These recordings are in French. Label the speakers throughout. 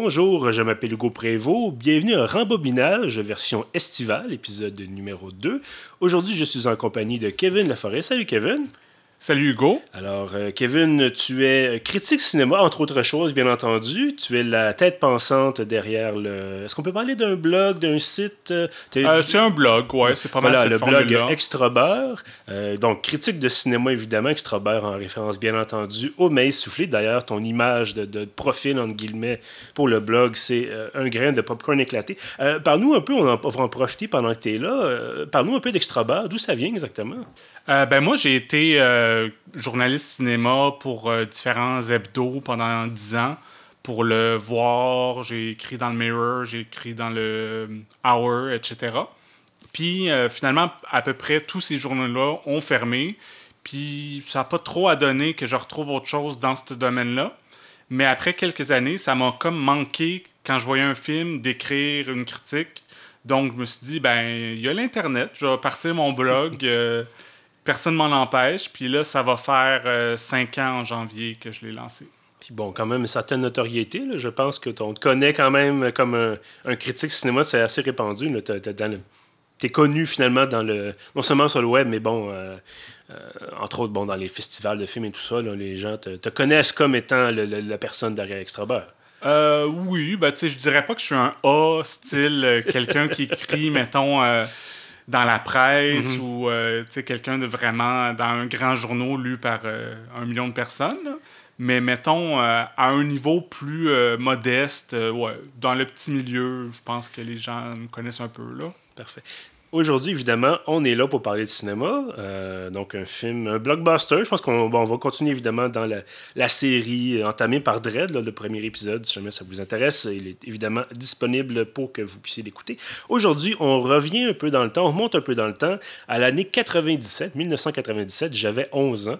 Speaker 1: bonjour, je m'appelle Hugo Prévost. Bienvenue à Rembobinage, version estivale, épisode numéro 2. Aujourd'hui, je suis en compagnie de Kevin Laforêt. Salut Kevin.
Speaker 2: Salut Hugo.
Speaker 1: Alors, euh, Kevin, tu es critique cinéma, entre autres choses, bien entendu. Tu es la tête pensante derrière le. Est-ce qu'on peut parler d'un blog, d'un site?
Speaker 2: Euh, euh, C'est un blog, ouais, c'est pas
Speaker 1: voilà,
Speaker 2: mal.
Speaker 1: le blog Extra donc, critique de cinéma, évidemment, Extra en référence, bien entendu, au maïs soufflé. D'ailleurs, ton image de, profil, entre guillemets, pour le blog, c'est un grain de popcorn éclaté. Parle-nous un peu, on, va en profiter pendant que tu es là. Parle-nous un peu d'Extra d'où ça vient exactement?
Speaker 2: Euh, ben moi, j'ai été euh, journaliste cinéma pour euh, différents hebdos pendant dix ans. Pour le voir, j'ai écrit dans le Mirror, j'ai écrit dans le Hour, etc. Puis finalement, à peu près tous ces journaux-là ont fermé. Puis ça n'a pas trop à donner que je retrouve autre chose dans ce domaine-là. Mais après quelques années, ça m'a comme manqué, quand je voyais un film, d'écrire une critique. Donc je me suis dit, ben, il y a l'Internet, je vais partir mon blog personne m'en empêche. Puis là, ça va faire euh, cinq ans en janvier que je l'ai lancé.
Speaker 1: Puis bon, quand même une certaine notoriété. Je pense que on te connaît quand même comme un, critique cinéma, c'est assez répandu. Tu es connu finalement dans le non seulement sur le web, mais bon, euh, euh, entre autres bon, dans les festivals de films et tout ça, les gens te, connaissent comme étant la personne derrière Extra
Speaker 2: Euh, oui, ben, je dirais pas que je suis un A style, quelqu'un qui écrit, mettons, dans la presse mhm. ou euh, quelqu'un de vraiment dans un grand journal lu par euh, un million de personnes. Mais mettons, euh, à un niveau plus modeste, ouais, dans le petit milieu, je pense que les gens me connaissent un peu. Là.
Speaker 1: Parfait. Aujourd'hui, évidemment, on est là pour parler de cinéma. Euh, donc, un film, un blockbuster. Je pense qu'on va continuer évidemment dans la, série entamée par Dread, le premier épisode, si jamais ça vous intéresse. Il est évidemment disponible pour que vous puissiez l'écouter. Aujourd'hui, on revient un peu dans le temps, on remonte un peu dans le temps à l'année 97, 1997. J'avais 11 ans.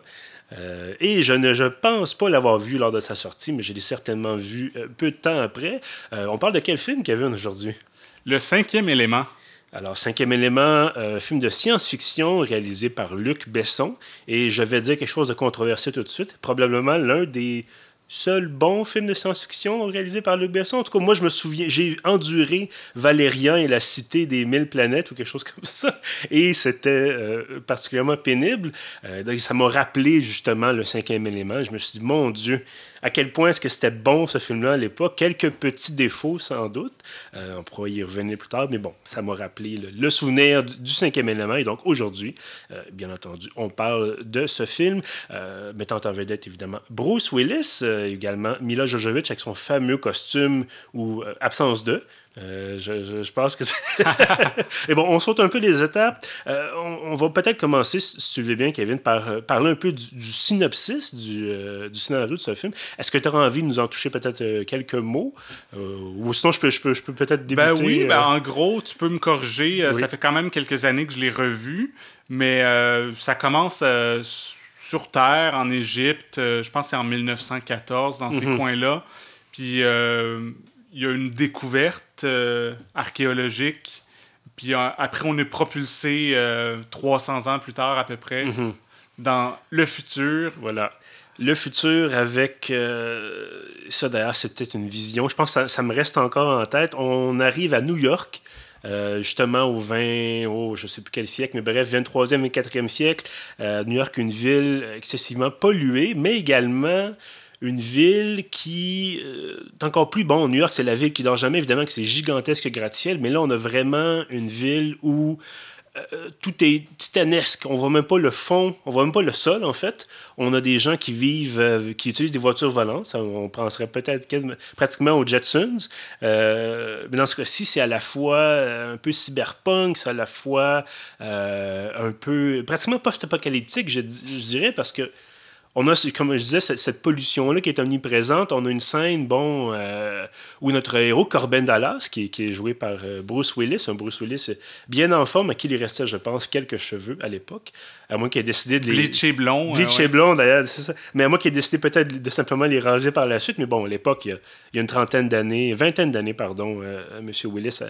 Speaker 1: Euh, et je ne je pense pas l'avoir vu lors de sa sortie, mais je l'ai certainement vu euh, peu de temps après. on parle de quel film, Kevin, aujourd'hui?
Speaker 2: Le cinquième élément.
Speaker 1: Alors, cinquième élément, euh, film de science-fiction réalisé par Luc Besson. Et je vais dire quelque chose de controversé tout de suite. Probablement l'un des seuls bons films de science-fiction réalisés par Luc Besson. En tout cas, moi, je me souviens, j'ai enduré Valérian et la cité des mille planètes ou quelque chose comme ça. Et c'était euh, particulièrement pénible. Euh, donc, ça m'a rappelé justement le cinquième élément. Je me suis dit, mon Dieu, à quel point est-ce que c'était bon ce film-là à l'époque? Quelques petits défauts sans doute. Euh, on pourra y revenir plus tard, mais bon, ça m'a rappelé le, souvenir du, cinquième élément. Et donc aujourd'hui, euh, bien entendu, on parle de ce film, euh, mettant en vedette évidemment Bruce Willis, également Mila Jojovic avec son fameux costume ou absence de. Euh, je, pense que c'est. Et bon, on saute un peu les étapes. Euh, on, va peut-être commencer, si tu veux bien, Kevin, par euh, parler un peu du, synopsis du, du, scénario de ce film. Est-ce que tu auras envie de nous en toucher peut-être quelques mots? Ou sinon, je peux, je peux, je peux peut-être débuter.
Speaker 2: Ben oui, ben en gros, tu peux me corriger. Ça fait quand même quelques années que je l'ai revu, mais ça commence sur Terre, en Égypte. je pense que c'est en 1914, dans ces mhm. coins-là. Puis il y a une découverte euh, archéologique. Puis euh, après, on est propulsé 300 euh, ans plus tard à peu près mhm. dans le futur.
Speaker 1: Voilà. Le futur avec... ça d'ailleurs, c'était une vision. Je pense que ça, me reste encore en tête. On arrive à New York. justement au 20, au, je sais plus quel siècle, mais bref, 23e et 4e siècle. New York, une ville excessivement polluée, mais également une ville qui euh, est encore plus bon. New York, c'est la ville qui dort jamais, évidemment que c'est gigantesque gratte-ciel, mais là, on a vraiment une ville où euh, tout est titanesque. On voit même pas le fond, on voit même pas le sol en fait. On a des gens qui vivent, euh, qui utilisent des voitures volantes. on penserait peut-être pratiquement aux Jetsons. mais dans ce cas-ci, c'est à la fois un peu cyberpunk, c'est à la fois un peu pratiquement post-apocalyptique, je dirais, parce que on a, comme je disais, cette, pollution-là qui est omniprésente. On a une scène, bon, euh, où notre héros, Corben Dallas, qui, est joué par euh, Bruce Willis, un Bruce Willis bien en forme, à qui il restait, je pense, quelques cheveux à l'époque, à moins qu'il ait décidé de les...
Speaker 2: Bleacher blond.
Speaker 1: Bleacher blond, d'ailleurs, c'est ça. Mais à moi qui ait décidé peut-être de simplement les raser par la suite. Mais bon, à l'époque, il, y a une trentaine d'années, vingtaine d'années, pardon, euh, M. Willis,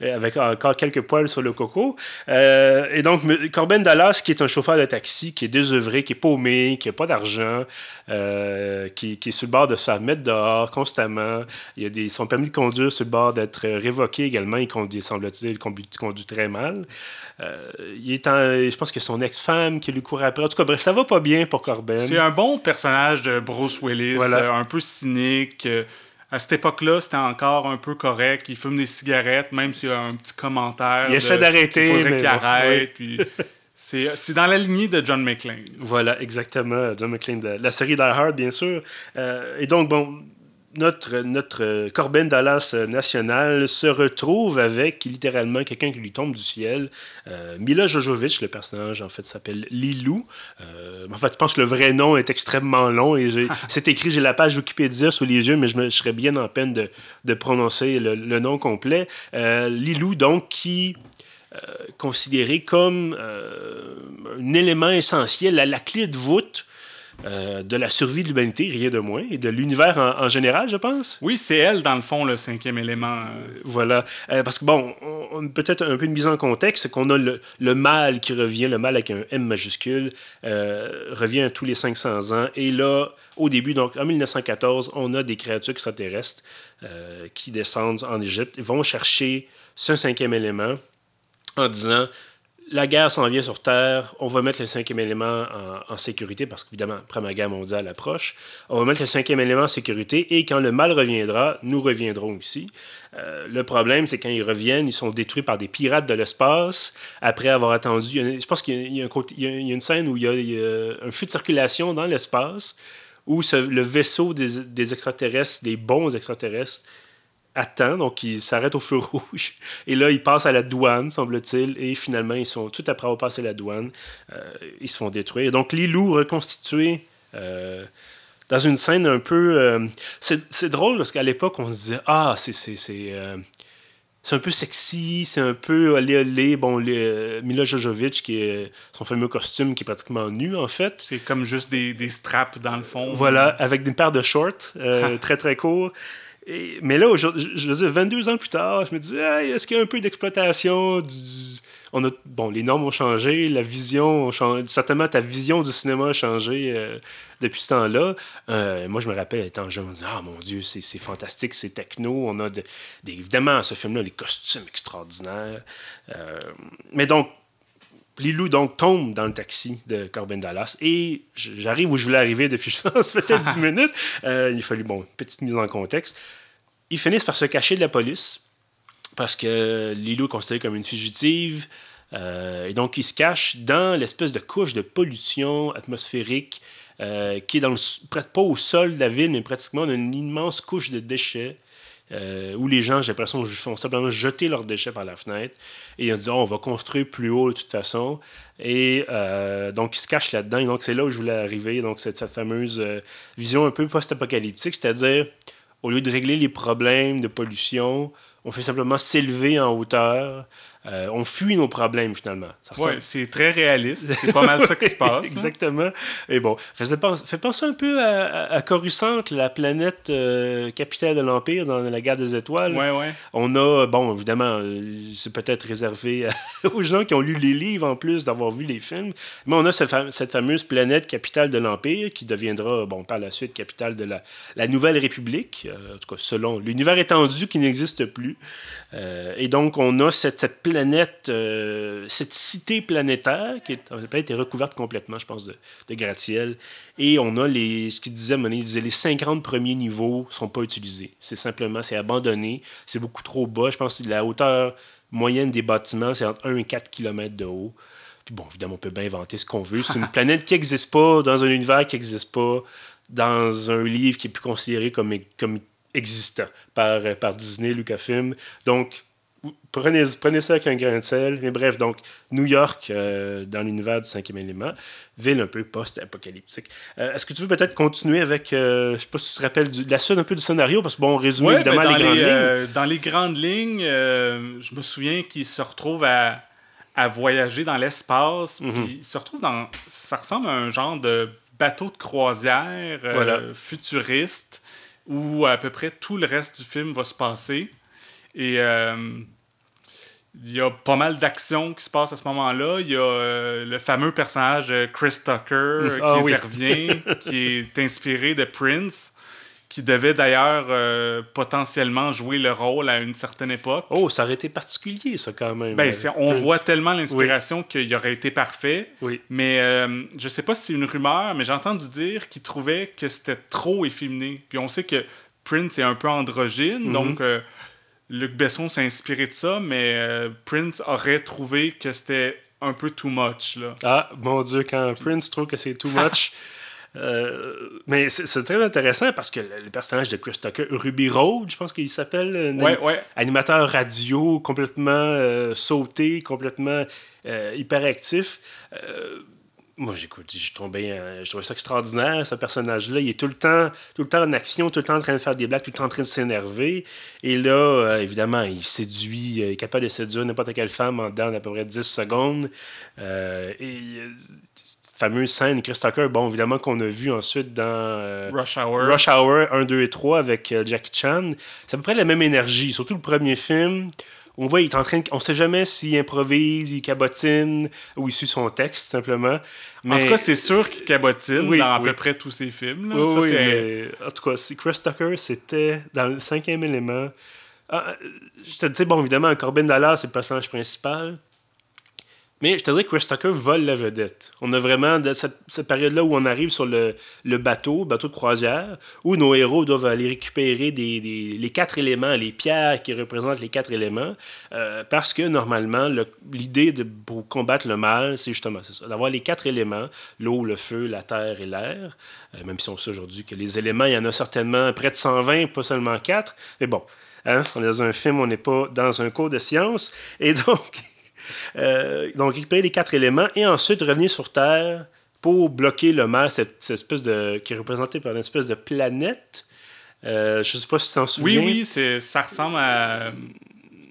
Speaker 1: avec encore quelques poils sur le coco. et donc, Corben Dallas, qui est un chauffeur de taxi, qui est désœuvré, qui est paumé, qui n'a pas d'argent, d'argent, euh, qui, qui, est sur le bord de se faire mettre dehors constamment. Il y a des, son permis de conduire sur le bord d'être révoqué également. Il conduit, semble-t-il, il conduit, conduit, très mal. Euh, il est je pense que son ex-femme qui lui court après. En tout cas, bref, ça va pas bien pour Corben.
Speaker 2: C'est un bon personnage de Bruce Willis, un peu cynique à cette époque-là, c'était encore un peu correct. Il fume des cigarettes, même s'il y a un petit commentaire.
Speaker 1: Il essaie d'arrêter. Il
Speaker 2: faudrait qu'il arrête. c'est dans la lignée de John McClane.
Speaker 1: Voilà, exactement. John McClane, la série Die Hard, bien sûr. Euh, et donc, bon, notre, notre Corben Dallas national se retrouve avec littéralement quelqu'un qui lui tombe du ciel. Euh, Mila Jojovic, le personnage, en fait, s'appelle Lilou. Euh, en fait, je pense que le vrai nom est extrêmement long et c'est écrit, j'ai la page Wikipédia sous les yeux, mais je, me, serais bien en peine de, de prononcer le, le, nom complet. Euh, Lilou, donc, qui euh, considéré comme un élément essentiel, à la clé de voûte euh, de la survie de l'humanité, rien de moins, et de l'univers en, général, je pense.
Speaker 2: Oui, c'est elle, dans le fond, le cinquième élément. Euh.
Speaker 1: Voilà. Euh, parce que, bon, peut-être un peu de mise en contexte, c'est qu'on a le, le, mal qui revient, le mal avec un M majuscule, revient tous les 500 ans. Et là, au début, donc en 1914, on a des créatures extraterrestres qui descendent en Égypte, vont chercher ce cinquième élément en disant la guerre s'en vient sur Terre, on va mettre le cinquième élément en, sécurité, parce qu'évidemment, la Première Guerre mondiale approche. On va mettre le cinquième élément en sécurité, et quand le mal reviendra, nous reviendrons ici. Euh, le problème, c'est quand ils reviennent, ils sont détruits par des pirates de l'espace, après avoir attendu... je pense qu'il y, a une scène où il y a, un feu de circulation dans l'espace, où le vaisseau des extraterrestres, des bons extraterrestres, attend, donc il s'arrête au feu rouge. Et là, il passe à la douane, semble-t-il, et finalement, ils sont, tout après avoir passé la douane, euh, ils se font détruire. Donc, les loups reconstitués euh, dans une scène un peu... Euh, c'est drôle, parce qu'à l'époque, on se disait, ah, c'est... C'est un peu sexy, c'est un peu olé olé. Bon, les, Mila Jojovic, qui est son fameux costume qui est pratiquement nu, en fait.
Speaker 2: C'est comme juste des, des, straps dans le fond.
Speaker 1: Voilà, avec une paire de shorts très très courts mais là, je, veux dire, 22 ans plus tard, je me dis, est-ce qu'il y a un peu d'exploitation. On a, bon, les normes ont changé, la vision. Certainement, ta vision du cinéma a changé euh, depuis ce temps-là. Euh, moi, je me rappelle, étant jeune, je me disais, ah mon Dieu, c'est fantastique, c'est techno. On a évidemment, ce film-là, les costumes extraordinaires. Euh, mais donc, Lilou donc tombe dans le taxi de Corbin Dallas et j'arrive où je voulais arriver depuis, je pense, peut-être 10 minutes. Euh, il a fallu, bon, petite mise en contexte. Ils finissent par se cacher de la police parce que Lilou est considérée comme une fugitive. Euh, et donc, ils se cachent dans l'espèce de couche de pollution atmosphérique euh, qui est dans le, pas au sol de la ville, mais pratiquement dans une immense couche de déchets euh, où les gens, j'ai l'impression, font simplement jeter leurs déchets par la fenêtre et ils se disent oh, on va construire plus haut de toute façon. Et euh, donc, ils se cachent là-dedans. Et donc, c'est là où je voulais arriver. Donc, cette fameuse euh, vision un peu post-apocalyptique, c'est-à-dire, au lieu de régler les problèmes de pollution, on fait simplement s'élever en hauteur euh, on fuit nos problèmes finalement.
Speaker 2: Oui, c'est très réaliste. C'est pas mal ça qui se passe.
Speaker 1: Hein. Exactement. Et bon, fait, fait penser un peu à, Coruscant, la planète euh, capitale de l'Empire dans la guerre des étoiles.
Speaker 2: Ouais, ouais.
Speaker 1: On a, bon, évidemment, euh, c'est peut-être réservé aux gens qui ont lu les livres en plus d'avoir vu les films, mais on a cette fameuse planète capitale de l'Empire qui deviendra, bon, par la suite, capitale de la, la Nouvelle République, en tout cas selon l'univers étendu qui n'existe plus. et donc, on a cette, cette planète, euh, cette cité planétaire qui est, recouverte complètement, je pense, de, de gratte-ciel. Et on a les, ce qu'il disait, il disait les 50 premiers niveaux sont pas utilisés. C'est simplement, c'est abandonné. C'est beaucoup trop bas. Je pense que la hauteur moyenne des bâtiments, c'est entre 1 et 4 km de haut. Puis bon, évidemment, on peut bien inventer ce qu'on veut. C'est une planète qui n'existe pas, dans un univers qui n'existe pas, dans un livre qui est plus considéré comme, comme existant par, par Disney, Lucasfilm. Donc, prenez, prenez ça avec un grain de sel. Mais bref, donc, New York, euh, dans l'univers du cinquième élément, ville un peu post-apocalyptique. Euh, est-ce que tu veux peut-être continuer avec, euh, je sais pas si tu te rappelles, de la suite un peu du scénario, parce que bon, on résume évidemment
Speaker 2: ben,
Speaker 1: les, grandes lignes.
Speaker 2: dans les grandes lignes, je me souviens qu'il se retrouve à, à voyager dans l'espace, puis il se retrouve dans, ça ressemble à un genre de bateau de croisière futuriste, où à peu près tout le reste du film va se passer. Et il y a pas mal d'actions qui se passent à ce moment-là. Il y a euh, le fameux personnage de Chris Tucker
Speaker 1: Ah
Speaker 2: qui
Speaker 1: oui.
Speaker 2: intervient, qui est inspiré de Prince, qui devait d'ailleurs euh, potentiellement jouer le rôle à une certaine époque.
Speaker 1: Oh, ça aurait été particulier, ça, quand même.
Speaker 2: Ben,
Speaker 1: Euh,
Speaker 2: on
Speaker 1: Prince.
Speaker 2: voit tellement l'inspiration qu'il aurait été parfait.
Speaker 1: Oui.
Speaker 2: Mais euh, je sais pas si c'est une rumeur, mais j'ai entendu dire qu'il trouvait que c'était trop efféminé. Puis on sait que Prince est un peu androgyne,
Speaker 1: Mhm.
Speaker 2: donc euh, Luc Besson s'est inspiré de ça, mais euh, Prince aurait trouvé que c'était un peu too much. Là.
Speaker 1: Ah, mon Dieu, quand Prince trouve que c'est too much. Euh, mais c'est très intéressant parce que le, le personnage de Chris Tucker, Ruby Road, je pense qu'il s'appelle, un
Speaker 2: Ouais,
Speaker 1: anim-
Speaker 2: ouais.
Speaker 1: animateur radio, complètement euh, sauté, complètement euh, hyperactif. Moi, j'écoute, je tombais, euh, je trouvais ça extraordinaire, ce personnage-là. Il est tout le temps, tout le temps en action, tout le temps en train de faire des blagues, tout le temps en train de s'énerver. Et là, euh, évidemment, il séduit, euh, il est capable de séduire n'importe quelle femme en dedans d'à peu près 10 secondes. Euh, et cette fameuse scène, Chris Tucker, bon, évidemment, qu'on a vu ensuite dans
Speaker 2: Rush Hour.
Speaker 1: Rush Hour 1, 2 et 3 avec Jackie Chan. C'est à peu près la même énergie, surtout le premier film. On voit, il est en train de... On sait jamais s'il improvise, il cabotine ou il suit son texte, simplement.
Speaker 2: En tout cas, c'est sûr qu'il cabotine
Speaker 1: Oui,
Speaker 2: dans à
Speaker 1: oui.
Speaker 2: peu près tous ses films. là.
Speaker 1: Oui,
Speaker 2: Ça,
Speaker 1: mais en tout cas, Chris Tucker, c'était dans le cinquième élément. Ah, je te dis, bon, évidemment, Corbin Dallas, c'est le personnage principal. Mais je te dirais que Chris Tucker vole la vedette. On a vraiment cette, cette période-là où on arrive sur le, le bateau, bateau de croisière, où nos héros doivent aller récupérer des, des- les quatre éléments, les pierres qui représentent les quatre éléments, euh, parce que normalement, le- l'idée pour combattre le mal, c'est justement ça, d'avoir les quatre éléments, l'eau, le feu, la terre et l'air. Euh, même si on sait aujourd'hui que les éléments, il y en a certainement près de 120, pas seulement quatre. Mais bon, hein, on est dans un film, on n'est pas dans un cours de sciences. Et donc, euh, donc récupérer les quatre éléments et ensuite revenir sur Terre pour bloquer le mal, cette, cette espèce de, qui est représentée par une espèce de planète. Euh, je sais pas si tu t'en
Speaker 2: Oui,
Speaker 1: souviens.
Speaker 2: oui, c'est, ça ressemble à euh,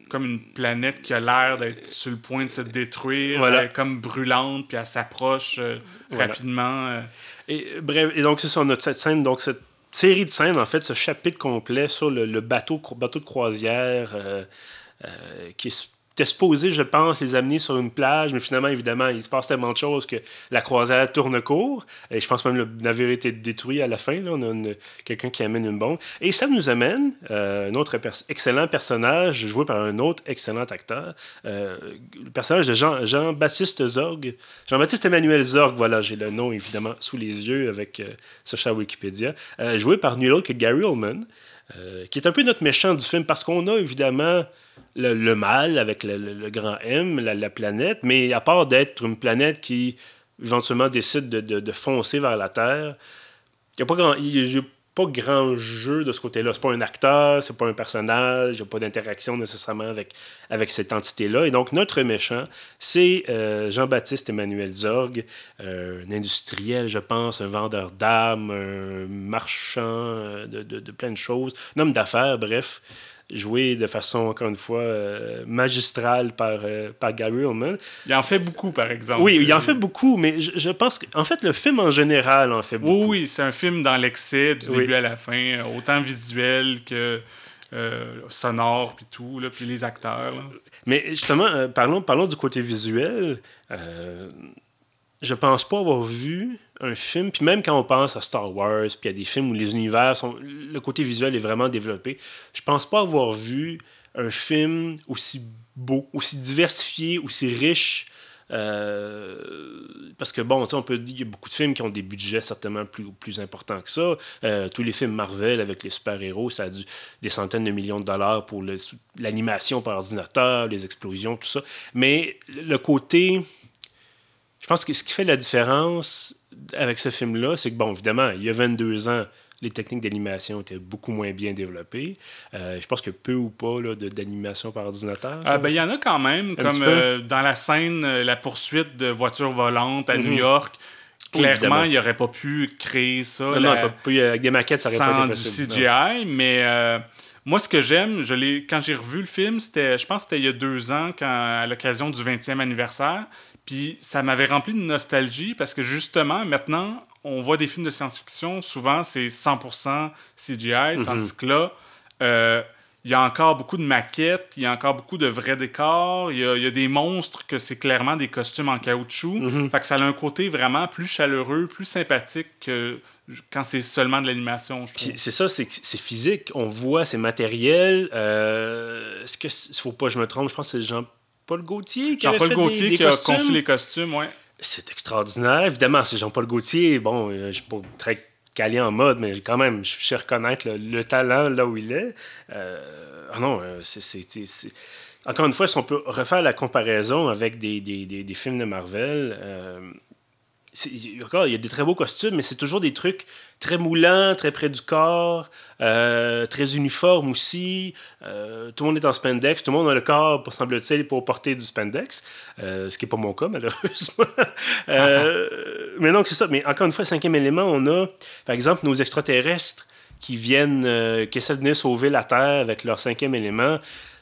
Speaker 2: comme une planète qui a l'air d'être sur le point de se détruire,
Speaker 1: Voilà.
Speaker 2: comme brûlante, puis elle s'approche euh,
Speaker 1: Voilà.
Speaker 2: rapidement.
Speaker 1: Et, bref, et donc c'est ça, on a cette scène, donc cette série de scènes, en fait, ce chapitre complet sur le, le bateau, bateau de croisière euh, qui est était supposé, je pense, les amener sur une plage, mais finalement, évidemment, il se passe tellement de choses que la croisière tourne court. Et je pense même que le navire a été détruit à la fin. Là. On a quelqu'un qui amène une bombe. Et ça nous amène euh, un autre excellent personnage joué par un autre excellent acteur. euh, le personnage de Jean- Jean-Baptiste Zorg. Jean-Baptiste Emmanuel Zorg, voilà, j'ai le nom évidemment sous les yeux avec euh, ce chat Wikipédia. Euh, joué par nul autre que Gary Oldman. Euh, qui est un peu notre méchant du film parce qu'on a évidemment le, le mal avec le, grand M, la, la planète, mais à part d'être une planète qui éventuellement décide de, de- foncer vers la Terre, il n'y a pas grand. y a pas grand jeu de ce côté-là. C'est pas un acteur, c'est pas un personnage, il n'y a pas d'interaction nécessairement avec, avec cette entité-là. Et donc, notre méchant, c'est euh, Jean-Baptiste Emmanuel Zorg, euh, un industriel, je pense, un vendeur d'armes, un marchand euh, de, de- de plein de choses, un homme d'affaires, bref, joué de façon, encore une fois, euh, magistrale par, euh, par Gary Oldman.
Speaker 2: Il en fait beaucoup, par exemple.
Speaker 1: Oui, il en fait beaucoup, mais je, je pense qu'en fait, le film en général en fait beaucoup.
Speaker 2: Oui, oui, c'est un film dans l'excès du
Speaker 1: Oui.
Speaker 2: début à la fin, euh, autant visuel que euh, sonore, puis tout, là, puis les acteurs. là.
Speaker 1: Mais justement, parlons, parlons du côté visuel. Je pense pas avoir vu un film, puis même quand on pense à Star Wars, puis à des films où les univers sont. Le côté visuel est vraiment développé, je pense pas avoir vu un film aussi beau, aussi diversifié, aussi riche. euh, parce que bon, tu sais, on peut dire qu'il y a beaucoup de films qui ont des budgets certainement plus, plus importants que ça. Euh, tous les films Marvel avec les super-héros, ça a des centaines de millions de dollars pour l'animation par ordinateur, les explosions, tout ça. Mais le côté. Je pense que ce qui fait la différence avec ce film-là, c'est que, bon, évidemment, il y a 22 ans, les techniques d'animation étaient beaucoup moins bien développées. Euh, je pense que peu ou pas d'animation par ordinateur.
Speaker 2: Ah, ben, il y en a quand même, comme euh, dans la scène, euh, la poursuite de voitures volantes à New
Speaker 1: Mhm.
Speaker 2: York. Clairement, il n'aurait pas pu créer ça
Speaker 1: non,
Speaker 2: la-
Speaker 1: non, pas- pas- avec des maquettes, ça aurait pas
Speaker 2: sans
Speaker 1: été
Speaker 2: du
Speaker 1: possible.
Speaker 2: CGI, mais euh, moi, ce que j'aime, je quand j'ai revu le film, c'était, je pense que c'était il y a deux ans, quand, à l'occasion du 20e anniversaire, puis ça m'avait rempli de nostalgie, parce que justement, maintenant, on voit des films de science-fiction, souvent c'est 100% CGI,
Speaker 1: Mhm.
Speaker 2: tandis que là, euh, il y a encore beaucoup de maquettes, il y a encore beaucoup de vrais décors, il y a, des monstres que c'est clairement des costumes en caoutchouc. Fait que ça a un côté vraiment plus chaleureux, plus sympathique que quand c'est seulement de l'animation, je trouve.
Speaker 1: C'est ça, c'est physique, on voit, c'est matériel. Euh, Est-ce que, faut pas que je me trompe, je pense que c'est Jean-Paul Gaultier qui
Speaker 2: Jean-Paul Gaultier qui
Speaker 1: a
Speaker 2: conçu les costumes, ouais.
Speaker 1: C'est extraordinaire. Évidemment, c'est Jean-Paul Gaultier. Bon, euh, je suis pas très calé en mode, mais quand même, je sais reconnaître le, talent là où il est. Euh, ah non, euh, c'est. Encore une fois, si on peut refaire la comparaison avec des, des, des, films de Marvel, euh, il y a des très beaux costumes, mais c'est toujours des trucs très moulants, très près du corps, euh, très uniformes aussi. Euh, tout le monde est en spandex, tout le monde a le corps, pour semble-t-il, pour porter du spandex, euh, ce qui n'est pas mon cas, malheureusement. mais non, c'est ça. Mais encore une fois, cinquième élément, on a, par exemple, nos extraterrestres qui viennent, qui essaient de venir sauver la Terre avec leur cinquième élément.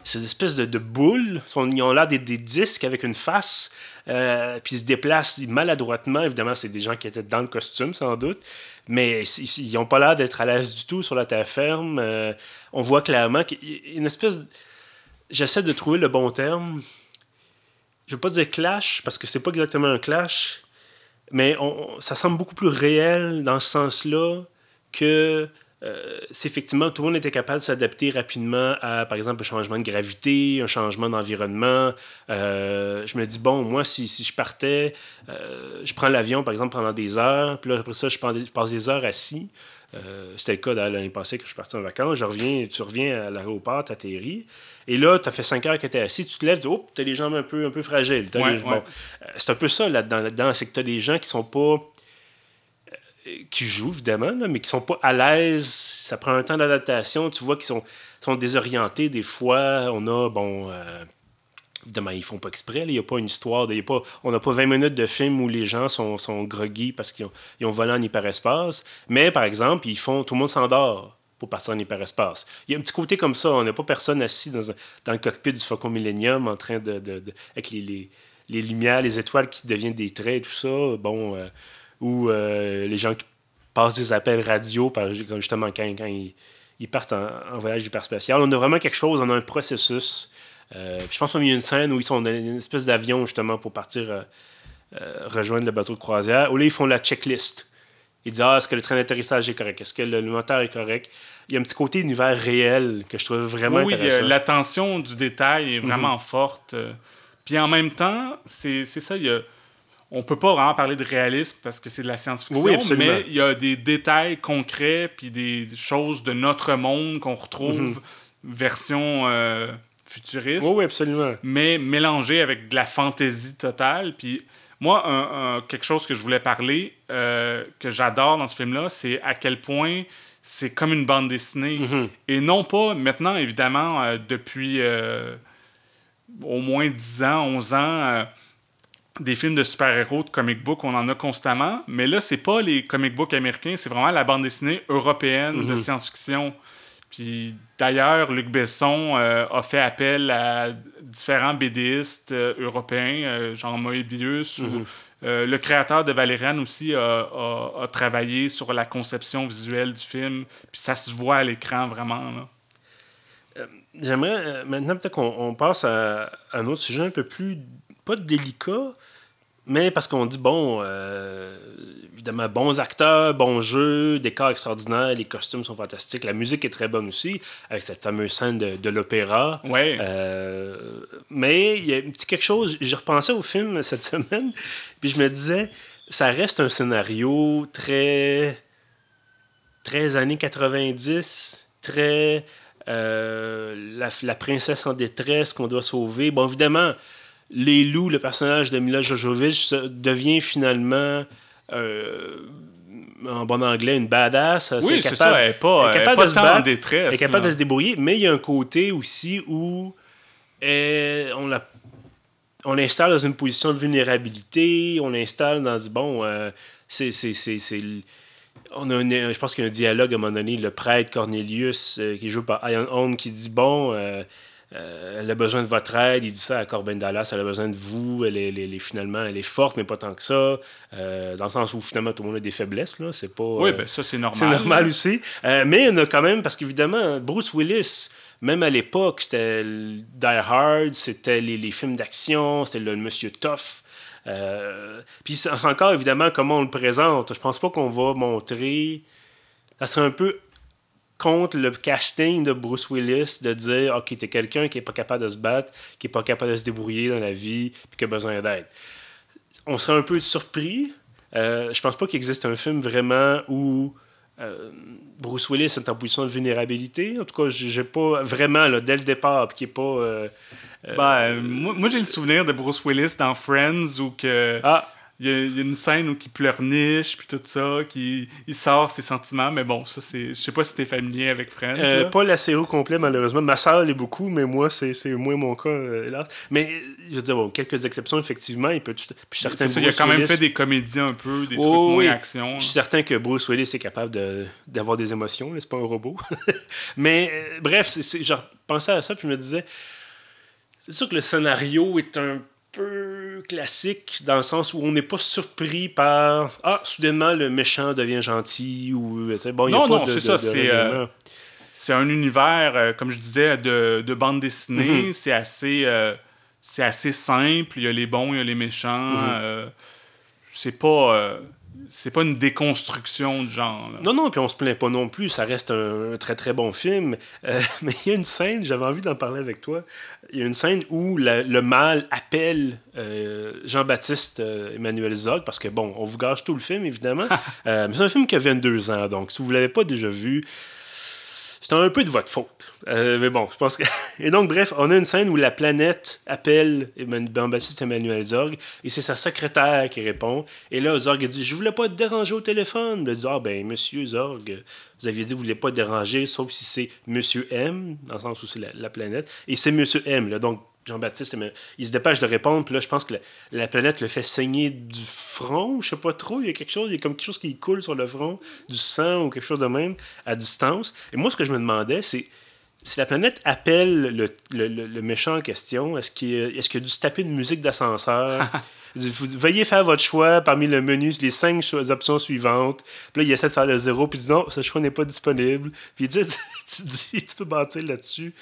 Speaker 1: Ces espèces de, de boules, ils ont là des, disques avec une face euh, puis ils se déplacent maladroitement. Évidemment, c'est des gens qui étaient dans le costume, sans doute. Mais ils n'ont pas l'air d'être à l'aise du tout sur la terre ferme. Euh, on voit clairement qu'il y a une espèce. J'essaie de trouver le bon terme. Je ne veux pas dire clash, parce que c'est pas exactement un clash. Mais ça semble beaucoup plus réel dans ce sens-là que euh, c'est effectivement, tout le monde était capable de s'adapter rapidement à, par exemple, un changement de gravité, un changement d'environnement. Euh, je me dis, bon, moi, si, si je partais, euh, je prends l'avion, par exemple, pendant des heures, puis là, après ça, je passe des heures assis. C'était le cas l'année passée que je suis parti en vacances. Je reviens, tu reviens à l'aéroport, tu atterris. Et là, tu as fait cinq heures que tu es assis, tu te lèves, tu dis, oh, tu as les jambes un peu, un peu fragiles. c'est un peu ça là-dedans, c'est que tu as des gens qui sont pas qui jouent, évidemment, mais qui sont pas à l'aise. Ça prend un temps d'adaptation. Tu vois qu'ils sont, sont désorientés. Des fois, on a, bon... Euh, évidemment, ils font pas exprès. Il n'y a pas une histoire. De, pas, on n'a pas 20 minutes de film où les gens sont, sont groggy parce qu'ils ont, ils ont volé en hyperespace. Mais, par exemple, ils font... Tout le monde s'endort pour partir en hyperespace. Il y a un petit côté comme ça. On n'a pas personne assis dans, dans, le cockpit du Faucon Millennium en train de... de, avec les, les, les, lumières, les étoiles qui deviennent des traits tout ça. Bon... Euh, ou euh, les gens qui passent des appels radio, justement quand, ils, partent en, voyage hyperspatial. On a vraiment quelque chose, on a un processus. Euh, je pense qu'il y a une scène où ils sont dans une espèce d'avion justement pour partir euh, rejoindre le bateau de croisière. Où là, ils font la checklist. Ils disent Ah, est-ce que le train d'atterrissage est correct? Est-ce que le, moteur est correct? Il y a un petit côté univers réel que je trouve vraiment
Speaker 2: oui,
Speaker 1: intéressant.
Speaker 2: Oui, l'attention du détail est vraiment mhm. forte. Puis en même temps, c'est ça, il y a on peut pas vraiment parler de réalisme parce que c'est de la science-fiction, mais il y a des détails concrets puis des choses de notre monde qu'on retrouve mhm. version euh, futuriste.
Speaker 1: Oui, absolument.
Speaker 2: Mais mélangé avec de la fantaisie totale. Puis moi, quelque chose que je voulais parler, euh, que j'adore dans ce film-là, c'est à quel point c'est comme une bande dessinée.
Speaker 1: Mhm.
Speaker 2: Et non pas, maintenant, évidemment, euh, depuis au moins 10 ans, 11 ans des films de super-héros, de comic book, on en a constamment. Mais là, c'est pas les comic books américains, c'est vraiment la bande dessinée européenne de mhm. science-fiction. Puis d'ailleurs, Luc Besson euh, a fait appel à différents BDistes euh, européens, euh, genre Moebius, ou mhm. le créateur de Valérian aussi a, travaillé sur la conception visuelle du film. Puis ça se voit à l'écran vraiment.
Speaker 1: J'aimerais maintenant peut-être qu'on passe à, à, un autre sujet un peu plus, pas délicat, mais parce qu'on dit, bon, euh, évidemment, bons acteurs, bons jeux, décors extraordinaires, les costumes sont fantastiques, la musique est très bonne aussi, avec cette fameuse scène de, l'opéra.
Speaker 2: Ouais.
Speaker 1: Euh, mais il y a un petit quelque chose, j'ai repensé au film cette semaine, puis je me disais, ça reste un scénario très. très années 90, très. Euh, la, la, princesse en détresse qu'on doit sauver. Bon, évidemment, les loups, le personnage de Mila Jojovic, devient finalement, euh, en bon anglais, une badass.
Speaker 2: Oui, c'est ça, elle n'est pas, elle capable de se en détresse.
Speaker 1: Elle est capable de se débrouiller, mais il y a un côté aussi où on la on l'installe dans une position de vulnérabilité, on l'installe dans du bon, euh, c'est, on a je pense qu'il y a un dialogue à un moment donné, le prêtre Cornelius, euh, qui joue par Ian Holm, qui dit bon, euh, elle a besoin de votre aide. Il dit ça à Corbin Dallas. Elle a besoin de vous. Elle est, finalement, elle est forte, mais pas tant que ça. Euh, dans le sens où finalement tout le monde a des faiblesses. Là. C'est pas,
Speaker 2: oui, ben ça, c'est normal.
Speaker 1: C'est normal aussi. mais il y en a quand même, parce qu'évidemment, Bruce Willis, même à l'époque, c'était Die Hard, c'était les, films d'action, c'était le Monsieur Tough. puis encore, évidemment, comment on le présente. Je pense pas qu'on va montrer. Ça serait un peu contre le casting de Bruce Willis de dire OK, t'es quelqu'un qui est pas capable de se battre, qui est pas capable de se débrouiller dans la vie, puis qui a besoin d'aide. On serait un peu surpris. Euh, je pense pas qu'il existe un film vraiment où euh, Bruce Willis est en position de vulnérabilité. En tout cas, j'ai pas vraiment, là, dès le départ, qui est pas. Euh,
Speaker 2: ben, moi, j'ai le souvenir de Bruce Willis dans Friends où que. Ah il y, a, une scène où il pleurniche, puis tout ça, qui il sort ses sentiments, mais bon, ça, c'est. Je sais pas si t'es familier avec Friends.
Speaker 1: Euh, pas la série au complet, malheureusement. Ma soeur l'est beaucoup, mais moi, c'est moins mon cas, euh, là. Mais, je veux dire, bon, quelques exceptions, effectivement. Il peut. Puis
Speaker 2: certains ça, il a quand même fait des comédies un peu, des trucs moins action.
Speaker 1: Je suis certain que Bruce Willis est capable d'avoir des émotions, c'est pas un robot. mais, euh, bref, genre, pensais à ça, puis je me disais. C'est sûr que le scénario est un peu classique dans le sens où on n'est pas surpris par ah soudainement le méchant devient gentil ou bon
Speaker 2: non non c'est ça c'est euh, c'est un univers euh, comme je disais de, de bande dessinée mhm. c'est assez euh, c'est assez simple il y a les bons il y a les méchants mhm. c'est pas c'est pas une déconstruction de genre.
Speaker 1: Non, non, puis on se plaint pas non plus. Ça reste un, très très bon film. Euh, mais il y a une scène, j'avais envie d'en parler avec toi. Il y a une scène où le mal appelle euh, Jean-Baptiste euh, Emmanuel Zog, parce que bon, on vous gâche tout le film évidemment. mais c'est un film qui a 22 ans, donc si vous l'avez pas déjà vu, c'est un peu de votre faute. Euh, mais bon, je pense que. Et donc, bref, on a une scène où la planète appelle Jean-Baptiste Emmanuel Zorg et c'est sa secrétaire qui répond. Et là, Zorg dit Je voulais pas te déranger au téléphone. Il dit Ah, ben, monsieur Zorg, vous aviez dit que vous voulez pas te déranger, sauf si c'est monsieur M, dans le sens où c'est la, planète. Et c'est monsieur M, là. Donc, Jean-Baptiste, il se dépêche de répondre, puis là, je pense que la, planète le fait saigner du front, je sais pas trop, il y a quelque chose, il y a comme quelque chose qui coule sur le front, du sang ou quelque chose de même, à distance. Et moi, ce que je me demandais, c'est si la planète appelle le, le, méchant en question, est-ce qu'il est qu a dû se taper une musique d'ascenseur? veuillez faire votre choix parmi le menu, les cinq options suivantes. Puis là, il essaie de faire le zéro, puis il dit non, ce choix n'est pas disponible. Puis il dit, tu, dis, tu peux bâtir là-dessus.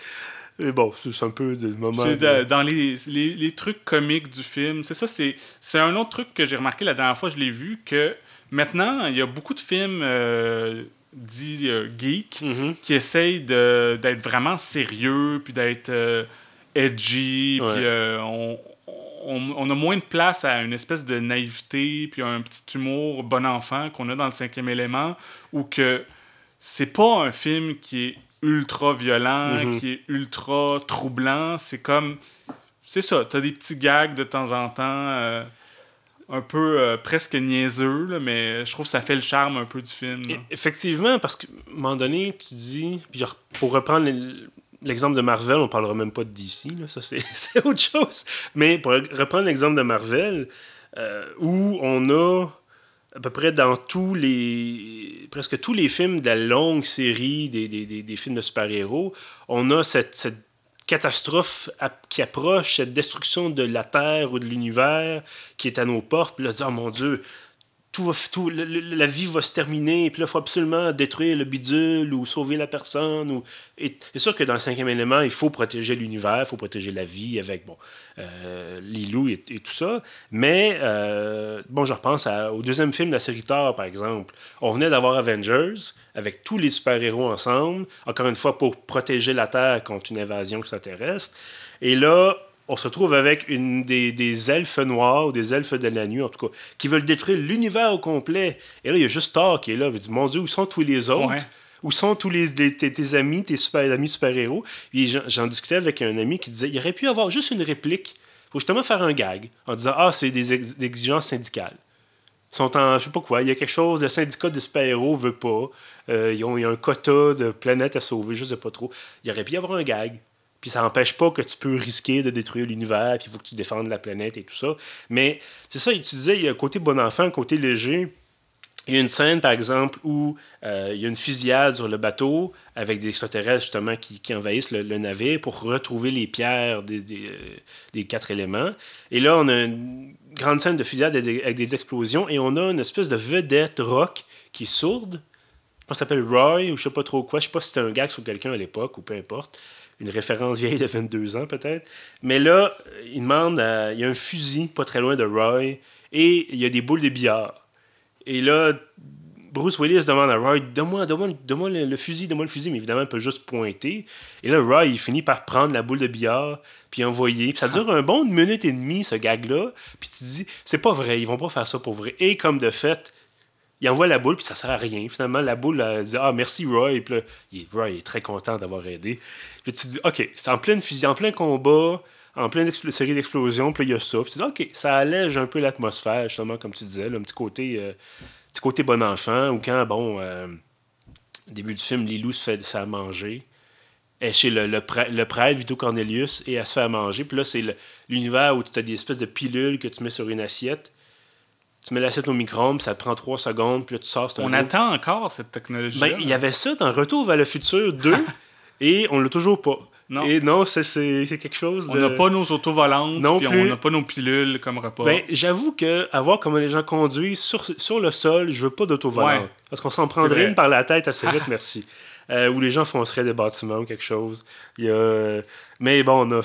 Speaker 1: Et bon, c'est un peu de moment.
Speaker 2: Dans les, les, les, trucs comiques du film, c'est ça, c'est un autre truc que j'ai remarqué la dernière fois, je l'ai vu, que maintenant, il y a beaucoup de films. Euh, dit euh, geek, mm-hmm. qui essaye d'être vraiment sérieux, puis d'être euh, edgy, puis euh, on, on, a moins de place à une espèce de naïveté, puis un petit humour bon enfant qu'on a dans le cinquième élément, ou que c'est pas un film qui est ultra violent, mm-hmm. qui est ultra troublant, c'est comme... C'est ça, t'as des petits gags de temps en temps un peu euh, presque niaiseux, mais je trouve que ça fait le charme un peu du film.
Speaker 1: Effectivement, parce qu'à un moment donné, tu dis, puis pour reprendre l'exemple de Marvel, on parlera même pas de DC, ça c'est autre chose. Mais pour reprendre l'exemple de Marvel, euh, où on a à peu près dans tous les presque tous les films de la longue série des, films de super-héros, on a cette, catastrophe qui approche, cette destruction de la Terre ou de l'univers qui est à nos portes. Puis là, dire, oh mon Dieu, tout, la vie va se terminer, puis là, il faut absolument détruire le bidule ou sauver la personne. C'est sûr que dans le cinquième élément, il faut protéger l'univers, il faut protéger la vie avec bon, euh, et, tout ça. Mais, euh, bon, je repense au deuxième film de la série Thor, par exemple. On venait d'avoir Avengers avec tous les super-héros ensemble, encore une fois pour protéger la Terre contre une invasion extraterrestre. Et là, on se retrouve avec une des, des, elfes noirs ou des elfes de la nuit, en tout cas, qui veulent détruire l'univers au complet. Et là, il y a juste Thor qui est là. Il dit Mon Dieu, où sont tous les autres? Où sont tous les, tes, amis, tes super, amis super-héros? J'en discutais avec un ami qui disait Il aurait pu avoir juste une réplique pour justement faire un gag en disant Ah, c'est des, exigences syndicales. Ils sont en, je sais pas quoi, il y a quelque chose, le syndicat de super-héros veut pas. Euh, ils ont, il y a un quota de planètes à sauver, je sais pas trop. Il aurait pu y avoir un gag. Puis ça n'empêche pas que tu peux risquer de détruire l'univers, puis il faut que tu défendes la planète et tout ça. Mais c'est ça, tu disais, il y a un côté bon enfant, un côté léger. Il y a une scène, par exemple, où euh, il y a une fusillade sur le bateau avec des extraterrestres, justement, qui, envahissent le, navire pour retrouver les pierres des, des, quatre éléments. Et là, on a une grande scène de fusillade avec des explosions et on a une espèce de vedette rock qui est sourde. Je pense s'appelle Roy ou je sais pas trop quoi. Je sais pas si c'était un gag sur quelqu'un à l'époque ou peu importe. Une référence vieille de 22 ans peut-être. Mais là, il demande, il y a un fusil pas très loin de Roy et il y a des boules de billard. Et là, Bruce Willis demande à Roy Donne-moi le, fusil, donne-moi le fusil, mais évidemment, il peut juste pointer. Et là, Roy, il finit par prendre la boule de billard, puis envoyer. Puis ça dure un bon minute et demie, ce gag-là. Puis tu te dis C'est pas vrai, ils vont pas faire ça pour vrai. Et comme de fait, il envoie la boule, puis ça sert à rien. Finalement, la boule elle dit Ah, merci Roy. Puis Roy est très content d'avoir aidé. Puis tu te dis Ok, c'est en pleine fusil, en plein combat en pleine série d'explosions, puis il y a ça. Puis tu dis, OK, ça allège un peu l'atmosphère, justement, comme tu disais, un petit côté, euh, petit côté bon enfant, ou quand, bon, euh, début du film, Lilou se fait à manger. Elle est chez le, le, prêtre, Vito Cornelius, et elle se fait à manger. Puis là, c'est l'univers où tu as des espèces de pilules que tu mets sur une assiette. Tu mets l'assiette au micro-ondes, ça te prend trois secondes, puis là, tu sors.
Speaker 2: On attend encore cette technologie.
Speaker 1: Ben, il y avait ça dans Retour vers le futur 2, et on l'a toujours pas. Non. Et non, c'est quelque chose.
Speaker 2: On n'a pas nos autos volantes, non plus. on n'a pas nos pilules comme repas.
Speaker 1: Ben, j'avoue que voir comment les gens conduisent sur, sur le sol, je veux pas d'auto volante. Parce qu'on s'en prendrait une par la tête assez vite, merci. Euh, où les gens fonceraient des bâtiments ou quelque chose. Il y a... Mais bon, on a...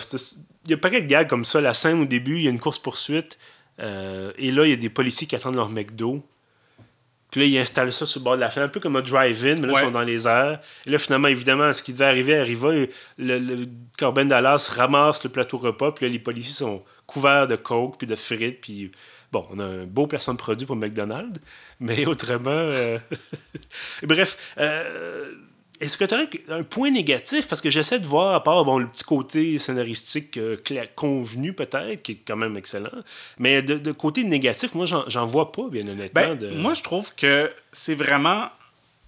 Speaker 1: il y a pas de gags comme ça. La scène au début, il y a une course-poursuite. Euh, et là, il y a des policiers qui attendent leur McDo. Puis là, ils installent ça sur le bord de la fenêtre, un peu comme un drive-in, mais là, ils sont dans les airs. Et là, finalement, évidemment, ce qui devait arriver arriva. Le, le Corben Dallas ramasse le plateau repas, puis là, les policiers sont couverts de coke, puis de frites, puis bon, on a un beau placement de produit pour McDonald's, mais autrement. Euh, bref, euh, est-ce que tu aurais un point négatif? Parce que j'essaie de voir, à part bon, le petit côté scénaristique euh, convenu peut-être, qui est quand même excellent, mais de, côté négatif, moi, j'en vois pas, bien honnêtement.
Speaker 2: Ben, moi, je trouve que c'est vraiment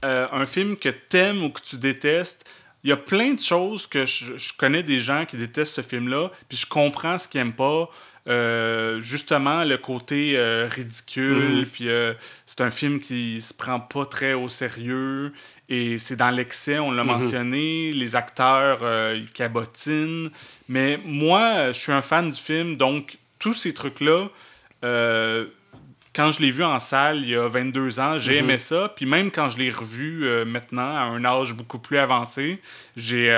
Speaker 2: euh, un film que t'aimes ou que tu détestes. Il y a plein de choses que je, connais des gens qui détestent ce film-là, puis je comprends ce qu'ils n'aiment pas. Euh, justement le côté ridicule mm-hmm. puis c'est un film qui se prend pas très au sérieux et c'est dans l'excès, on l'a mhm. mentionné, les acteurs, euh, ils cabotinent. Mais moi, je suis un fan du film, donc tous ces trucs-là, euh, quand je l'ai vu en salle il y a 22 ans, j'ai mhm. aimé ça. Puis même quand je l'ai revu euh, maintenant, à un âge beaucoup plus avancé, j'ai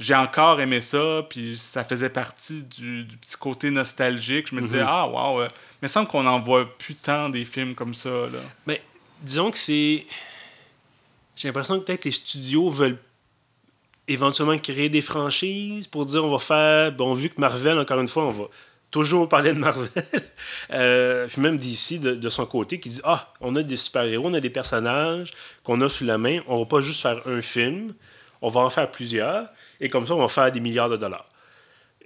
Speaker 2: j'ai encore aimé ça, puis ça faisait partie du, petit côté nostalgique. Je me disais, mhm. ah, wow, il me semble qu'on n'en voit plus tant des films comme ça. Là.
Speaker 1: Mais disons que c'est j'ai l'impression que peut-être les studios veulent éventuellement créer des franchises pour dire on va faire. Bon, vu que Marvel, encore une fois, on va toujours parler de Marvel. euh, puis même d'ici, de, son côté, qui dit Ah, on a des super-héros, on a des personnages qu'on a sous la main, on va pas juste faire un film, on va en faire plusieurs, et comme ça, on va faire des milliards de dollars.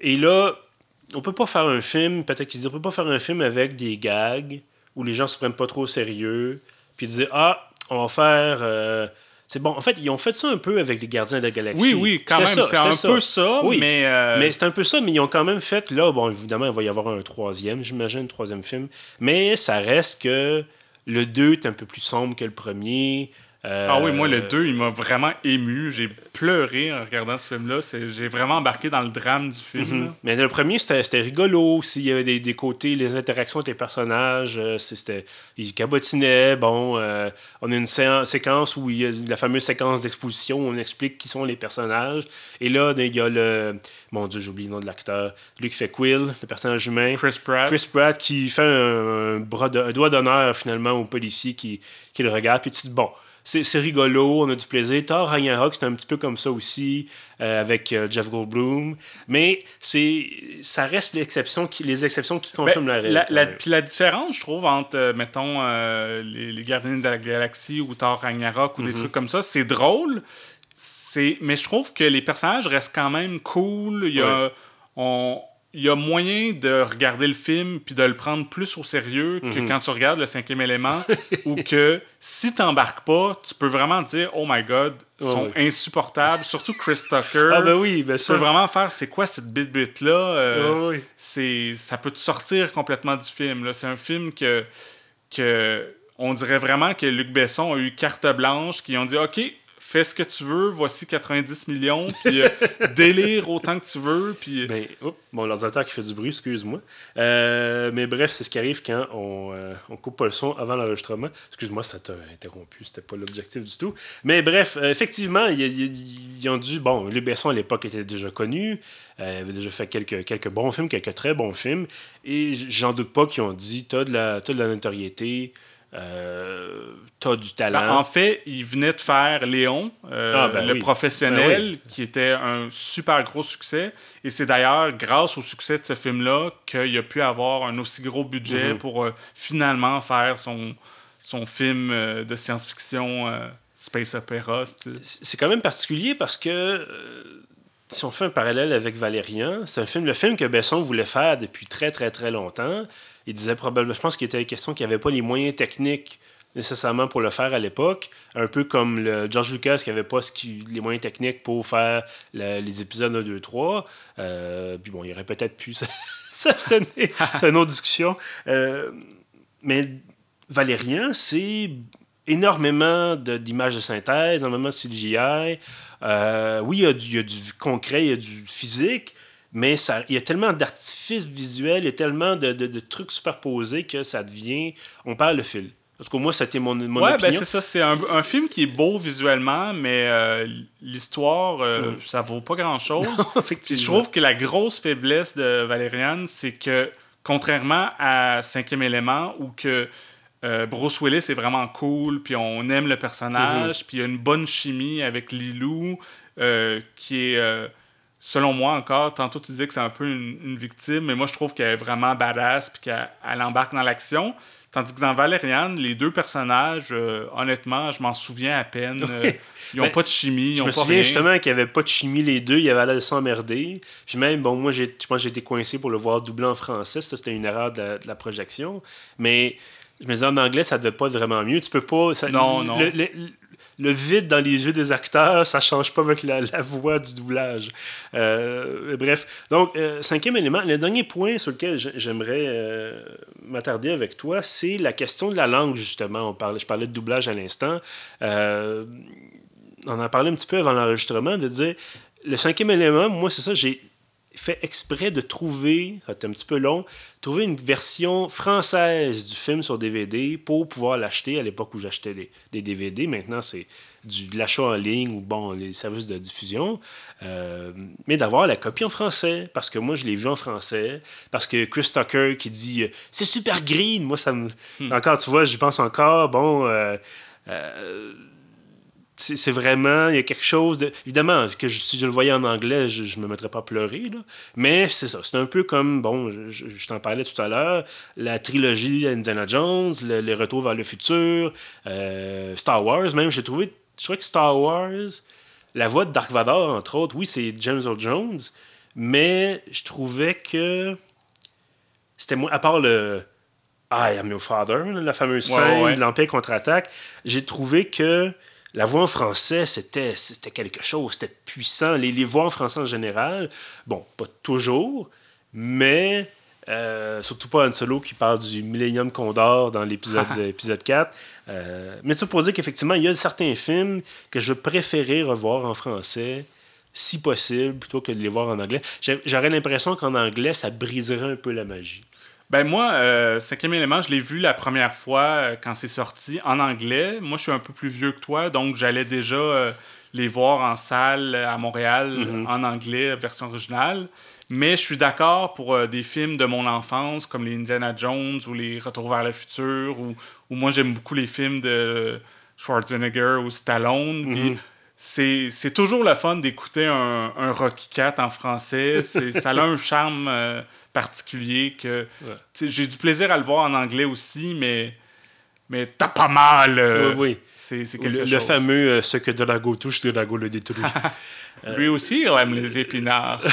Speaker 1: Et là, on peut pas faire un film, peut-être qu'ils disent on peut pas faire un film avec des gags où les gens se prennent pas trop au sérieux, puis dire Ah, on va faire. Euh, c'est bon. En fait, ils ont fait ça un peu avec les Gardiens de la Galaxie.
Speaker 2: Oui, oui, quand même. C'est un peu ça, mais. Euh,
Speaker 1: mais c'est un peu ça, mais ils ont quand même fait. Là, bon, évidemment, il va y avoir un troisième, j'imagine, un troisième film. Mais ça reste que le 2 est un peu plus sombre que le premier.
Speaker 2: Euh, ah oui, moi, le 2, il m'a vraiment ému. J'ai pleuré en regardant ce film-là. J'ai vraiment embarqué dans le drame du film. Mhm.
Speaker 1: Mais le premier, c'était rigolo aussi. Il y avait des, des, côtés, les interactions avec les personnages. Euh, c'était ils cabotinaient. Bon, euh, on a une séquence où il y a la fameuse séquence d'exposition où on explique qui sont les personnages. Et là, il y a le. Mon Dieu, j'oublie le nom de l'acteur. Lui qui fait Quill, le personnage humain.
Speaker 2: Chris Pratt.
Speaker 1: Chris Pratt qui fait un, bras un doigt d'honneur finalement au policier qui, qui le regarde. Puis tu te dis, bon c'est rigolo, on a du plaisir. Thor Ragnarok, c'est un petit peu comme ça aussi, euh, avec euh, Jeff Goldblum. Mais c'est ça reste l'exception qui, les exceptions qui confirment
Speaker 2: ben,
Speaker 1: la
Speaker 2: règle. La, puis la différence, je trouve, entre, euh, mettons, les, Gardiens de la Galaxie ou Thor Ragnarok ou des mhm. trucs comme ça, c'est drôle. Mais je trouve que les personnages restent quand même cool. Il y a, on, il y a moyen de regarder le film puis de le prendre plus au sérieux que mhm. quand tu regardes le cinquième élément ou que si t'embarques pas, tu peux vraiment dire oh my god, ils sont insupportables, surtout Chris Tucker.
Speaker 1: Ah ben oui, ben
Speaker 2: tu peux vraiment faire c'est quoi cette bit bit là euh, c'est ça peut te sortir complètement du film c'est un film que que on dirait vraiment que Luc Besson a eu carte blanche, qui ont dit OK, fais ce que tu veux, voici 90 millions, puis euh, délire autant que tu veux. Puis...
Speaker 1: Euh, ben, oups, mon ordinateur qui fait du bruit, excuse-moi. Euh, mais bref, c'est ce qui arrive quand on, on coupe pas le son avant l'enregistrement. Excuse-moi, ça t'a interrompu, c'était pas l'objectif du tout. Mais bref, effectivement, ils ont dû. Bon, Luc Besson à l'époque était déjà connu, il avait déjà fait quelques, quelques bons films, quelques très bons films, et j'en doute pas qu'ils ont dit t'as de, la, as de la notoriété. Euh, t'as du talent. Ben,
Speaker 2: en fait, il venait de faire Léon, euh, ah, ben le professionnel, ben qui était un super gros succès. Et c'est d'ailleurs grâce au succès de ce film-là qu'il a pu avoir un aussi gros budget mhm. pour euh, finalement faire son, son film de science-fiction space opera.
Speaker 1: C'est quand même particulier parce que si on fait un parallèle avec Valérian, c'est un film, le film que Besson voulait faire depuis très très très longtemps il disait probablement, je pense qu'il était question qu'il n'y avait pas les moyens techniques nécessairement pour le faire à l'époque, un peu comme le George Lucas qui n'avait pas les moyens techniques pour faire les épisodes 1, 2, 3. puis bon, il aurait peut-être pu s'abstenir. c'est une autre discussion. Euh, mais Valérien, c'est énormément d'images de, synthèse, énormément de CGI. Euh, oui, il y, a du, il y, a du, concret, il y a du physique, mais ça, il y a tellement d'artifices visuels, il y a tellement de, de, trucs superposés que ça devient. On perd le fil. Parce que moi, c'était mon, mon
Speaker 2: ouais, ben c'est ça. C'est un, un, film qui est beau visuellement, mais euh, l'histoire, euh, mm. ça vaut pas grand-chose. Je trouve que la grosse faiblesse de Valériane, c'est que, contrairement à Cinquième élément, où que euh, Bruce Willis est vraiment cool, puis on aime le personnage, mm-hmm. puis il y a une bonne chimie avec Lilou, qui est selon moi encore, tantôt tu disais que c'est un peu une, victime, mais moi je trouve qu'elle est vraiment badass puis qu'elle embarque dans l'action. Tandis que dans Valériane, les deux personnages, euh, honnêtement, je m'en souviens à peine. Euh, ils n'ont ben, pas de chimie, ils
Speaker 1: Je
Speaker 2: me
Speaker 1: souviens justement qu'il n'y avait pas de chimie les deux, il y avait l'air de s'emmerder. Puis même, bon, moi, je pense que j'ai été coincé pour le voir doublé en français, ça c'était une erreur de la, projection. Mais je me disais en anglais, ça devait pas être vraiment mieux. Tu peux pas.
Speaker 2: non, non
Speaker 1: le vide dans les yeux des acteurs, ça change pas avec la, voix du doublage. Euh, bref, donc, euh, cinquième élément, le dernier point sur lequel j'aimerais euh, m'attarder avec toi, c'est la question de la langue, justement. On parlait, je parlais de doublage à l'instant. on en parlait un petit peu avant l'enregistrement, de dire, le cinquième élément, moi, c'est ça, j'ai fait exprès de trouver, c'est un petit peu long, trouver une version française du film sur DVD pour pouvoir l'acheter à l'époque où j'achetais des, DVD. Maintenant, c'est de l'achat en ligne ou bon, les services de diffusion. Euh, mais d'avoir la copie en français, parce que moi, je l'ai vu en français. Parce que Chris Tucker qui dit euh, C'est super green, moi, ça me. Hmm. Encore, tu vois, j'y pense encore. Bon. Euh, c'est vraiment, il y a quelque chose de. Évidemment, que si je le voyais en anglais, je ne me mettrais pas à pleurer, là. mais c'est ça. C'est un peu comme, bon, je, t'en parlais tout à l'heure, la trilogie Indiana Jones, le, les retours vers le futur, euh, Star Wars, même. J'ai trouvé, je crois que Star Wars, la voix de Dark Vador, entre autres, oui, c'est James Earl Jones, mais je trouvais que c'était moi, à part le. I am your father, la fameuse scène de l'Empire contre-attaque, j'ai trouvé que la voix en français, c'était, c'était quelque chose, c'était puissant. Les, les, voix en français en général, bon, pas toujours, mais euh, surtout pas un solo qui parle du Millennium Condor dans l'épisode, épisode 4. Euh, mais tu dire qu'effectivement, il y a certains films que je préférais revoir en français, si possible, plutôt que de les voir en anglais. J'aurais l'impression qu'en anglais, ça briserait un peu la magie.
Speaker 2: Ben moi, euh, cinquième élément, je l'ai vu la première fois euh, quand c'est sorti en anglais. Moi, je suis un peu plus vieux que toi, donc j'allais déjà euh, les voir en salle à Montréal mhm. en anglais, version originale. Mais je suis d'accord pour des films de mon enfance, comme les Indiana Jones ou les Retours vers le futur, ou, moi j'aime beaucoup les films de Schwarzenegger ou Stallone. C'est toujours le fun d'écouter un, un, Rocky Cat en français. ça a un charme particulier que j'ai du plaisir à le voir en anglais aussi, mais mais t'as pas mal. Euh,
Speaker 1: oui, oui. C'est, quelque le, chose. Le fameux euh, ce que Drago touche, Drago le détruit.
Speaker 2: Lui aussi, il aime les épinards.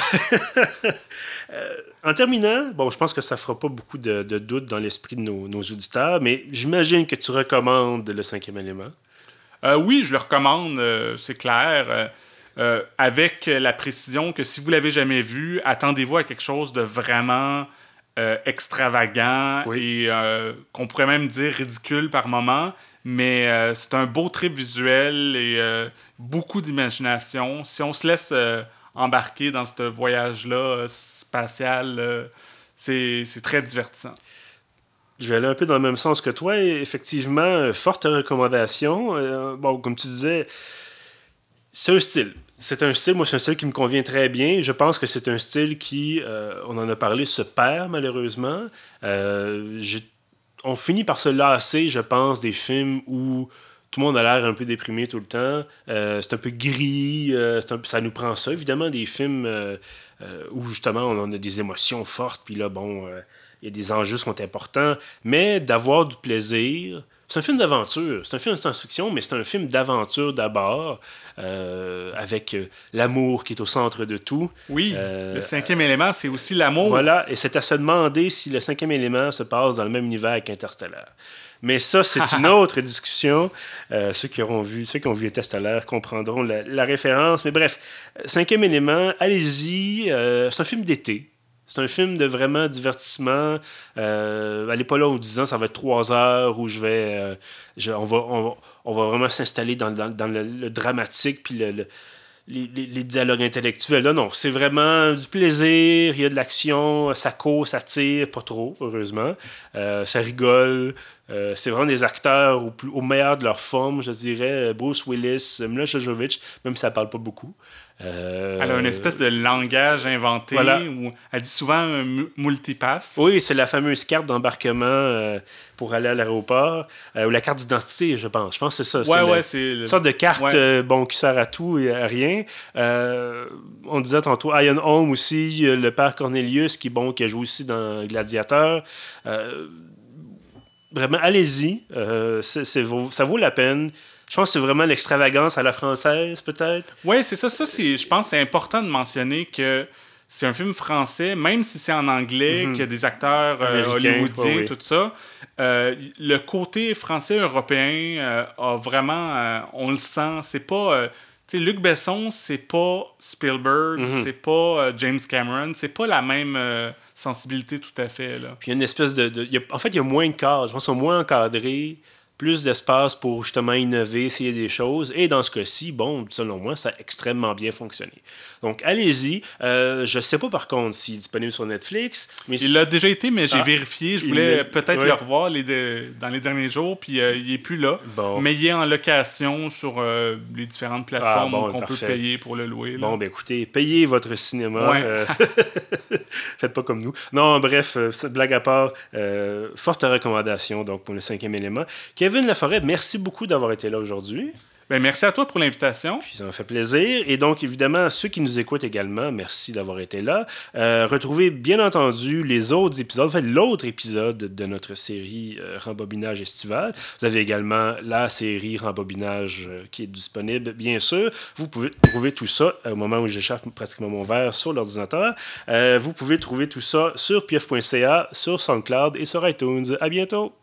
Speaker 1: Euh, en terminant, bon, je pense que ça fera pas beaucoup de, de doutes dans l'esprit de nos, nos, auditeurs, mais j'imagine que tu recommandes le cinquième élément.
Speaker 2: Oui, je le recommande, c'est clair. Euh, avec la précision que si vous l'avez jamais vu, attendez-vous à quelque chose de vraiment euh, extravagant et euh, qu'on pourrait même dire ridicule par moment. Mais euh, c'est un beau trip visuel et beaucoup d'imagination. Si on se laisse embarquer dans ce voyage-là spatial, c'est très divertissant.
Speaker 1: Je vais aller un peu dans le même sens que toi. effectivement, forte recommandation. bon, comme tu disais, c'est un style. C'est un style, moi, c'est un style qui me convient très bien. Je pense que c'est un style qui, euh, on en a parlé, se perd malheureusement. Euh, on finit par se lasser, je pense, des films où tout le monde a l'air un peu déprimé tout le temps. Euh, c'est un peu gris, ça nous prend ça, évidemment, des films où justement on a des émotions fortes, puis là, bon, il y a des enjeux qui sont importants, mais d'avoir du plaisir, c'est un film d'aventure. C'est un film de science-fiction, mais c'est un film d'aventure d'abord, euh, avec euh, l'amour qui est au centre de tout.
Speaker 2: Oui, euh, le cinquième élément, c'est aussi l'amour.
Speaker 1: Voilà, et c'est à se demander si le cinquième élément se passe dans le même univers qu'Interstellar. Mais ça, c'est une autre discussion. ceux qui auront vu, ceux qui ont vu Interstellar comprendront la, la référence. Mais bref, cinquième élément, allez-y. c'est un film d'été. C'est un film de vraiment divertissement. Euh, allez pas là en disant ça va être trois heures où je vais. Euh, on, va, on, va, vraiment s'installer dans, le, dramatique puis le, les, dialogues intellectuels. Là, non, c'est vraiment du plaisir, il y a de l'action, ça court, ça tire, pas trop, heureusement. Euh, ça rigole. Euh, c'est vraiment des acteurs au, meilleur de leur forme, je dirais. Bruce Willis, Mila Jojovic, même si ça parle pas beaucoup.
Speaker 2: Euh, elle a une espèce de langage inventé où elle dit souvent un multipass.
Speaker 1: Oui, c'est la fameuse carte d'embarquement euh, pour aller à l'aéroport, euh, ou la carte d'identité, je pense. Je pense que c'est ça.
Speaker 2: Ouais, ouais, c'est
Speaker 1: une sorte de carte bon, qui sert à tout et à rien. on disait tantôt Iron Home aussi, le père Cornelius qui, bon, qui a joué aussi dans Gladiateur. vraiment, allez-y. ça vaut la peine. Je pense que c'est vraiment l'extravagance à la française, peut-être.
Speaker 2: Oui, c'est ça. Ça, je pense que c'est important de mentionner que c'est un film français, même si c'est en anglais, mhm. qu'il y a des acteurs euh, hollywoodiens, tout ça. Euh, le côté français-européen euh, a vraiment. on le sent. C'est pas. tu sais, Luc Besson, c'est pas Spielberg, mhm. c'est pas James Cameron, c'est pas la même sensibilité tout à fait. Là.
Speaker 1: Puis il y a une espèce de. en fait, il y a moins de cadres. Je pense qu'ils sont moins encadrés plus d'espace pour justement innover, essayer des choses. Et dans ce cas-ci, bon, selon moi, ça a extrêmement bien fonctionné. Donc, allez-y. Euh, je ne sais pas par contre s'il est disponible sur Netflix. Mais
Speaker 2: il l'a déjà été, mais j'ai ah. vérifié. Je voulais peut-être le revoir les dans les derniers jours, puis euh, il n'est plus là. Mais il est en location sur euh, les différentes ah, plateformes qu'on peut payer pour le louer.
Speaker 1: Bon, ben écoutez, payez votre cinéma. Faites pas comme nous. Non, bref, blague à part, forte recommandation donc, pour le cinquième élément. Kevin Laforêt, merci beaucoup d'avoir été là aujourd'hui.
Speaker 2: Ben, merci à toi pour l'invitation.
Speaker 1: Puis ça m'a fait plaisir. Et donc, évidemment, ceux qui nous écoutent également, merci d'avoir été là. Euh, retrouvez bien entendu les autres épisodes, en fait, l'autre épisode de notre série euh, Rembobinage estival. Vous avez également la série Rembobinage euh, qui est disponible, bien sûr. Vous pouvez trouver tout ça au moment où j'échappe pratiquement mon verre sur l'ordinateur. vous pouvez trouver tout ça sur pf.ca, sur SoundCloud et sur iTunes. À bientôt!